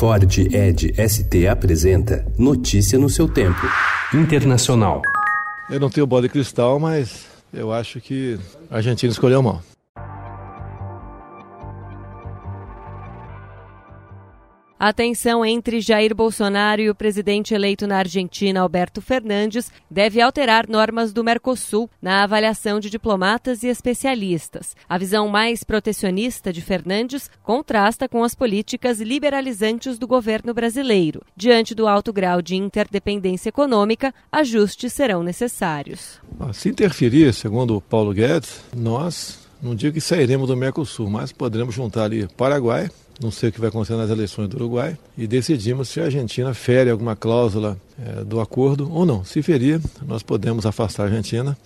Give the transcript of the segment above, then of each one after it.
Ford Ed ST apresenta Notícia no seu tempo. Internacional. Eu não tenho bola de cristal, mas eu acho que a Argentina escolheu mal. A tensão entre Jair Bolsonaro e o presidente eleito na Argentina, Alberto Fernandes, deve alterar normas do Mercosul na avaliação de diplomatas e especialistas. A visão mais protecionista de Fernandes contrasta com as políticas liberalizantes do governo brasileiro. Diante do alto grau de interdependência econômica, ajustes serão necessários. Se interferir, segundo Paulo Guedes, nós não digo que sairemos do Mercosul, mas poderemos juntar ali Paraguai, não sei o que vai acontecer nas eleições do Uruguai, e decidimos se a Argentina fere alguma cláusula é, do acordo ou não. Se ferir, nós podemos afastar a Argentina,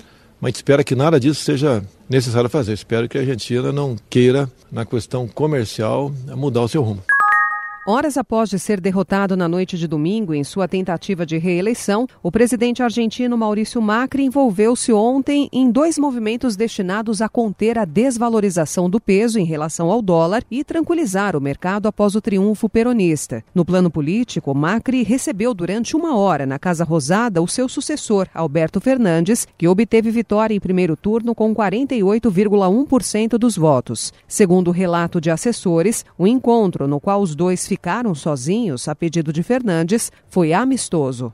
mas espera que nada disso seja necessário fazer. Espero que a Argentina não queira, na questão comercial, mudar o seu rumo. Horas após de ser derrotado na noite de domingo em sua tentativa de reeleição, o presidente argentino Maurício Macri envolveu-se ontem em dois movimentos destinados a conter a desvalorização do peso em relação ao dólar e tranquilizar o mercado após o triunfo peronista. No plano político, Macri recebeu durante uma hora na Casa Rosada o seu sucessor, Alberto Fernandes, que obteve vitória em primeiro turno com 48,1% dos votos. Segundo o relato de assessores, o encontro no qual os dois ficaram sozinhos, a pedido de Fernandes, foi amistoso.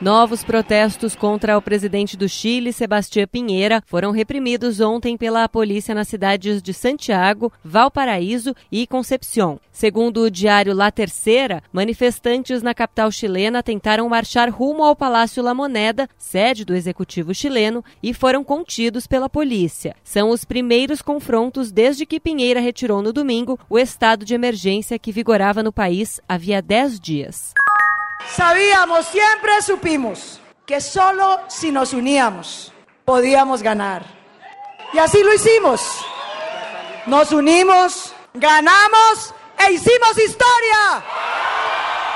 Novos protestos contra o presidente do Chile, Sebastião Pinheira, foram reprimidos ontem pela polícia nas cidades de Santiago, Valparaíso e Concepción. Segundo o diário La Terceira, manifestantes na capital chilena tentaram marchar rumo ao Palácio La Moneda, sede do executivo chileno, e foram contidos pela polícia. São os primeiros confrontos desde que Pinheira retirou no domingo o estado de emergência que vigorava no país havia 10 dias. Sabíamos, siempre supimos que solo si nos uníamos podíamos ganar. Y así lo hicimos. Nos unimos, ganamos e hicimos historia.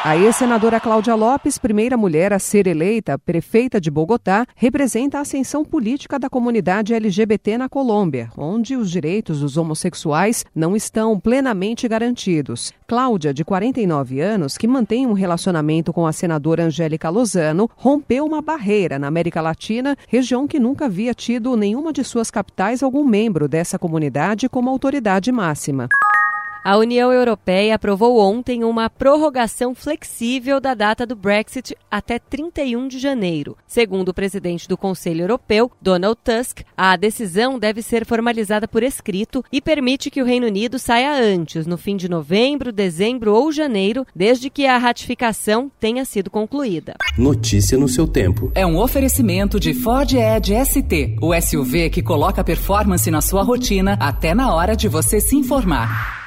A ex-senadora Cláudia Lopes, primeira mulher a ser eleita prefeita de Bogotá, representa a ascensão política da comunidade LGBT na Colômbia, onde os direitos dos homossexuais não estão plenamente garantidos. Cláudia, de 49 anos, que mantém um relacionamento com a senadora Angélica Lozano, rompeu uma barreira na América Latina, região que nunca havia tido nenhuma de suas capitais algum membro dessa comunidade como autoridade máxima. A União Europeia aprovou ontem uma prorrogação flexível da data do Brexit até 31 de janeiro. Segundo o presidente do Conselho Europeu, Donald Tusk, a decisão deve ser formalizada por escrito e permite que o Reino Unido saia antes, no fim de novembro, dezembro ou janeiro, desde que a ratificação tenha sido concluída. Notícia no seu tempo. É um oferecimento de Ford Edge ST, o SUV que coloca performance na sua rotina até na hora de você se informar.